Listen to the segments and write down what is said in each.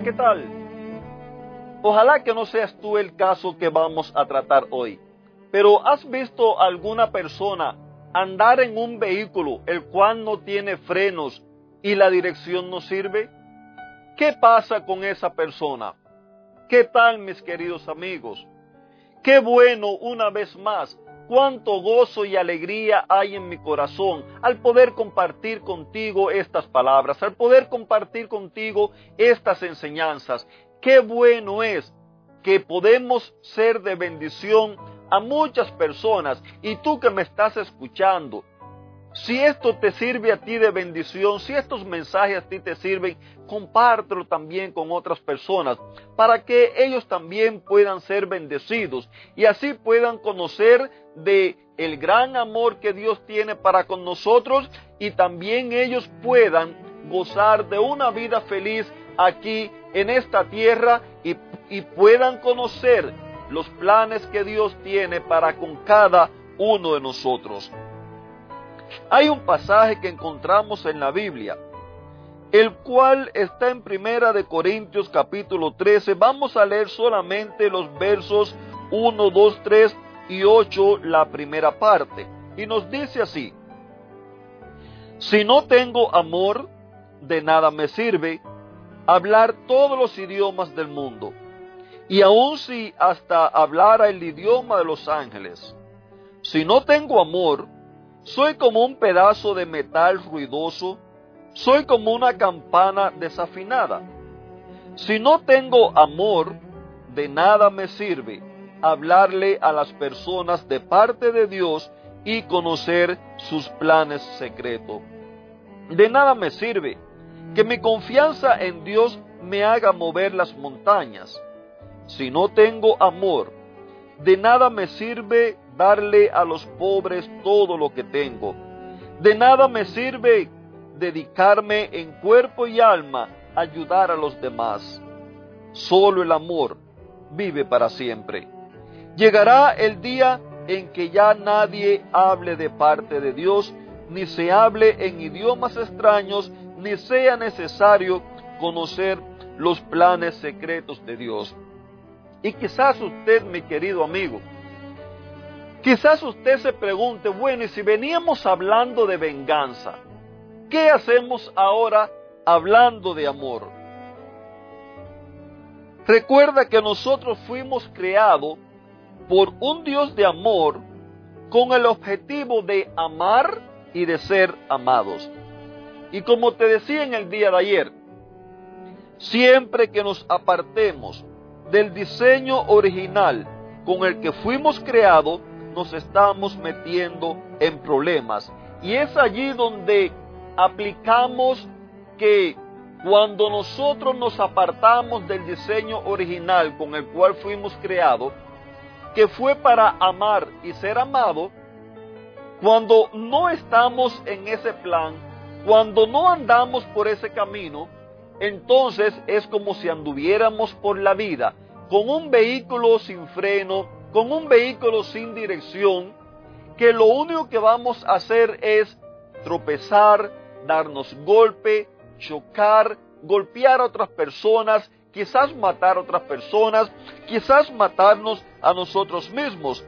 ¿Qué tal? Ojalá que no seas tú el caso que vamos a tratar hoy. Pero ¿has visto alguna persona andar en un vehículo el cual no tiene frenos y la dirección no sirve? ¿Qué pasa con esa persona? ¿Qué tal mis queridos amigos? Qué bueno una vez más cuánto gozo y alegría hay en mi corazón al poder compartir contigo estas palabras, al poder compartir contigo estas enseñanzas. Qué bueno es que podemos ser de bendición a muchas personas y tú que me estás escuchando, si esto te sirve a ti de bendición, si estos mensajes a ti te sirven, compártelo también con otras personas para que ellos también puedan ser bendecidos y así puedan conocer de el gran amor que Dios tiene para con nosotros y también ellos puedan gozar de una vida feliz aquí en esta tierra y, y puedan conocer los planes que Dios tiene para con cada uno de nosotros. Hay un pasaje que encontramos en la Biblia, el cual está en Primera de Corintios capítulo 13. Vamos a leer solamente los versos 1, 2, 3 y 8, la primera parte. Y nos dice así, si no tengo amor, de nada me sirve hablar todos los idiomas del mundo. Y aun si hasta hablara el idioma de los ángeles, si no tengo amor, soy como un pedazo de metal ruidoso, soy como una campana desafinada. Si no tengo amor, de nada me sirve hablarle a las personas de parte de Dios y conocer sus planes secretos. De nada me sirve que mi confianza en Dios me haga mover las montañas. Si no tengo amor, de nada me sirve darle a los pobres todo lo que tengo. De nada me sirve dedicarme en cuerpo y alma a ayudar a los demás. Solo el amor vive para siempre. Llegará el día en que ya nadie hable de parte de Dios, ni se hable en idiomas extraños, ni sea necesario conocer los planes secretos de Dios. Y quizás usted, mi querido amigo, Quizás usted se pregunte, bueno, y si veníamos hablando de venganza, ¿qué hacemos ahora hablando de amor? Recuerda que nosotros fuimos creados por un Dios de amor con el objetivo de amar y de ser amados. Y como te decía en el día de ayer, siempre que nos apartemos del diseño original con el que fuimos creados, nos estamos metiendo en problemas. Y es allí donde aplicamos que cuando nosotros nos apartamos del diseño original con el cual fuimos creados, que fue para amar y ser amado, cuando no estamos en ese plan, cuando no andamos por ese camino, entonces es como si anduviéramos por la vida con un vehículo sin freno, con un vehículo sin dirección, que lo único que vamos a hacer es tropezar, darnos golpe, chocar, golpear a otras personas, quizás matar a otras personas, quizás matarnos a nosotros mismos.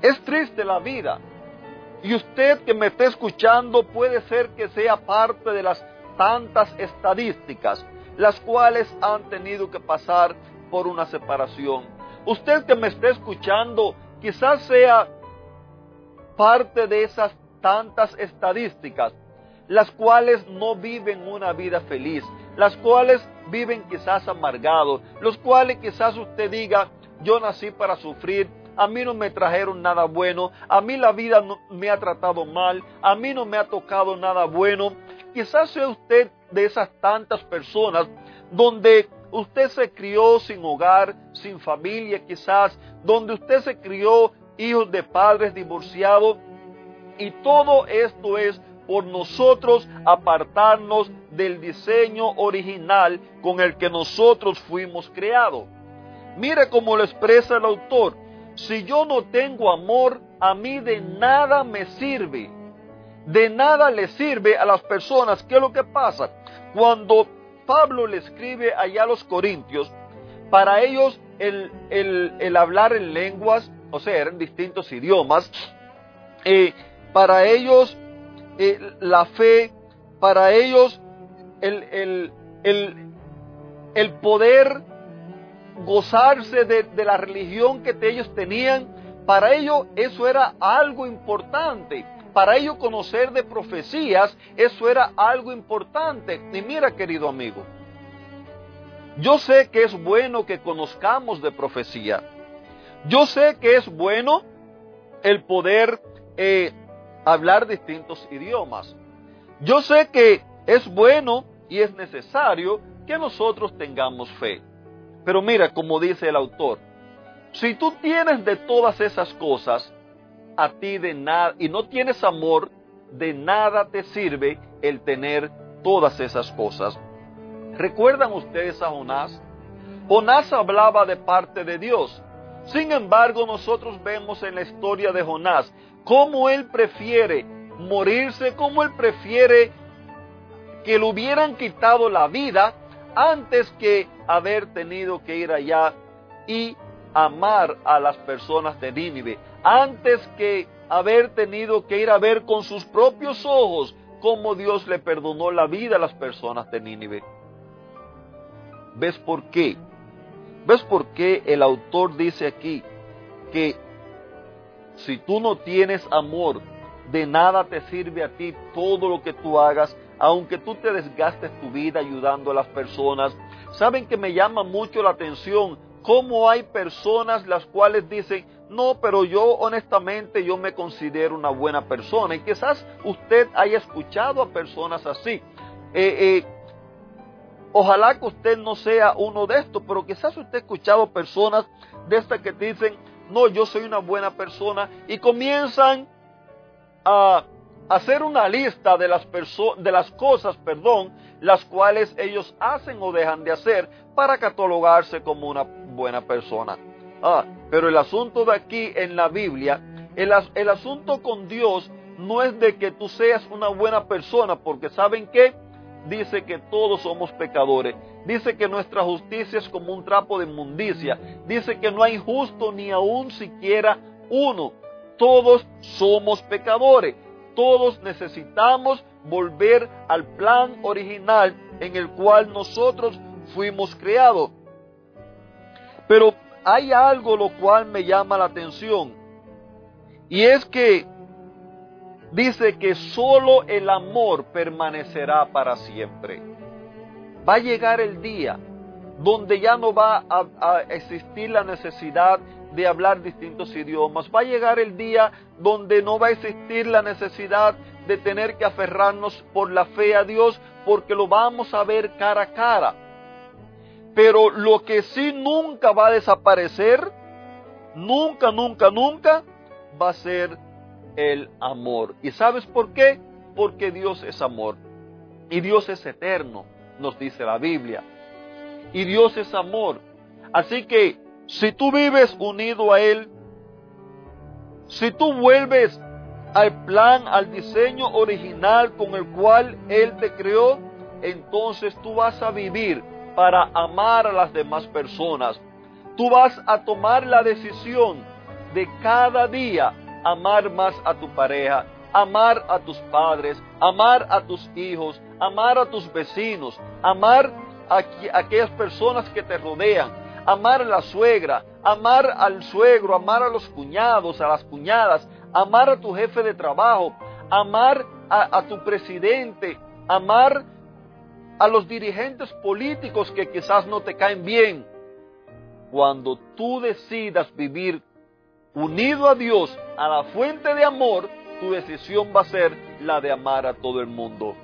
Es triste la vida. Y usted que me está escuchando puede ser que sea parte de las tantas estadísticas, las cuales han tenido que pasar por una separación. Usted que me está escuchando quizás sea parte de esas tantas estadísticas, las cuales no viven una vida feliz, las cuales viven quizás amargados, los cuales quizás usted diga, yo nací para sufrir, a mí no me trajeron nada bueno, a mí la vida me ha tratado mal, a mí no me ha tocado nada bueno, quizás sea usted de esas tantas personas donde usted se crió sin hogar, sin familia quizás, donde usted se crió hijos de padres divorciados y todo esto es por nosotros apartarnos del diseño original con el que nosotros fuimos creados. Mire cómo lo expresa el autor. Si yo no tengo amor, a mí de nada me sirve. De nada le sirve a las personas. ¿Qué es lo que pasa? Cuando Pablo le escribe allá a los Corintios, para ellos el, hablar en lenguas, o sea, en distintos idiomas, eh, para ellos eh, la fe, para ellos el, el poder gozarse de, la religión que ellos tenían, para ellos eso era algo importante. Para ellos conocer de profecías, eso era algo importante. Y mira, querido amigo, yo sé que es bueno que conozcamos de profecía. Yo sé que es bueno el poder eh, hablar distintos idiomas. Yo sé que es bueno y es necesario que nosotros tengamos fe. Pero mira, como dice el autor, si tú tienes de todas esas cosas, a ti de nada, y no tienes amor, de nada te sirve el tener todas esas cosas. ¿Recuerdan ustedes a Jonás? Jonás hablaba de parte de Dios. Sin embargo, nosotros vemos en la historia de Jonás cómo él prefiere morirse, cómo él prefiere que le hubieran quitado la vida antes que haber tenido que ir allá y amar a las personas de Nínive, antes que haber tenido que ir a ver con sus propios ojos cómo Dios le perdonó la vida a las personas de Nínive. ¿Ves por qué? ¿Ves por qué el autor dice aquí que si tú no tienes amor, de nada te sirve a ti todo lo que tú hagas aunque tú te desgastes tu vida ayudando a las personas, saben que me llama mucho la atención cómo hay personas las cuales dicen, no, pero yo honestamente yo me considero una buena persona. Y quizás usted haya escuchado a personas así. Eh, eh, ojalá que usted no sea uno de estos, pero quizás usted ha escuchado personas de estas que dicen, no, yo soy una buena persona y comienzan a hacer una lista de las, de las cosas, perdón, las cuales ellos hacen o dejan de hacer para catalogarse como una buena persona. Ah, pero el asunto de aquí en la Biblia, el, el asunto con Dios no es de que tú seas una buena persona, porque ¿saben qué? Dice que todos somos pecadores. Dice que nuestra justicia es como un trapo de inmundicia. Dice que no hay justo ni aún siquiera uno. Todos somos pecadores. Todos necesitamos volver al plan original en el cual nosotros fuimos creados. Pero hay algo lo cual me llama la atención. Y es que dice que solo el amor permanecerá para siempre. Va a llegar el día donde ya no va a, a existir la necesidad de hablar distintos idiomas. Va a llegar el día donde no va a existir la necesidad de tener que aferrarnos por la fe a Dios porque lo vamos a ver cara a cara. Pero lo que sí nunca va a desaparecer, nunca, nunca, nunca, va a ser el amor. ¿Y sabes por qué? Porque Dios es amor. Y Dios es eterno, nos dice la Biblia. Y Dios es amor. Así que si tú vives unido a Él, si tú vuelves al plan, al diseño original con el cual Él te creó, entonces tú vas a vivir para amar a las demás personas. Tú vas a tomar la decisión de cada día amar más a tu pareja, amar a tus padres, amar a tus hijos, amar a tus vecinos, amar a aquellas personas que te rodean, amar a la suegra, amar al suegro, amar a los cuñados, a las cuñadas, amar a tu jefe de trabajo, amar a, tu presidente, amar a los dirigentes políticos que quizás no te caen bien. Cuando tú decidas vivir unido a Dios, a la fuente de amor, tu decisión va a ser la de amar a todo el mundo.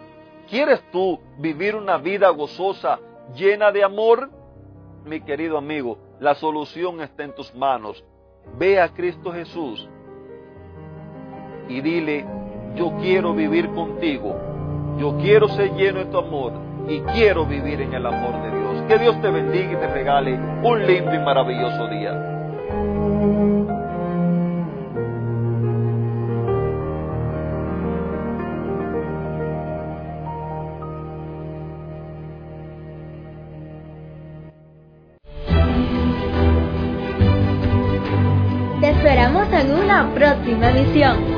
¿Quieres tú vivir una vida gozosa, llena de amor? Mi querido amigo, la solución está en tus manos. Ve a Cristo Jesús y dile, yo quiero vivir contigo, yo quiero ser lleno de tu amor y quiero vivir en el amor de Dios. Que Dios te bendiga y te regale un lindo y maravilloso día. Te esperamos en una próxima emisión.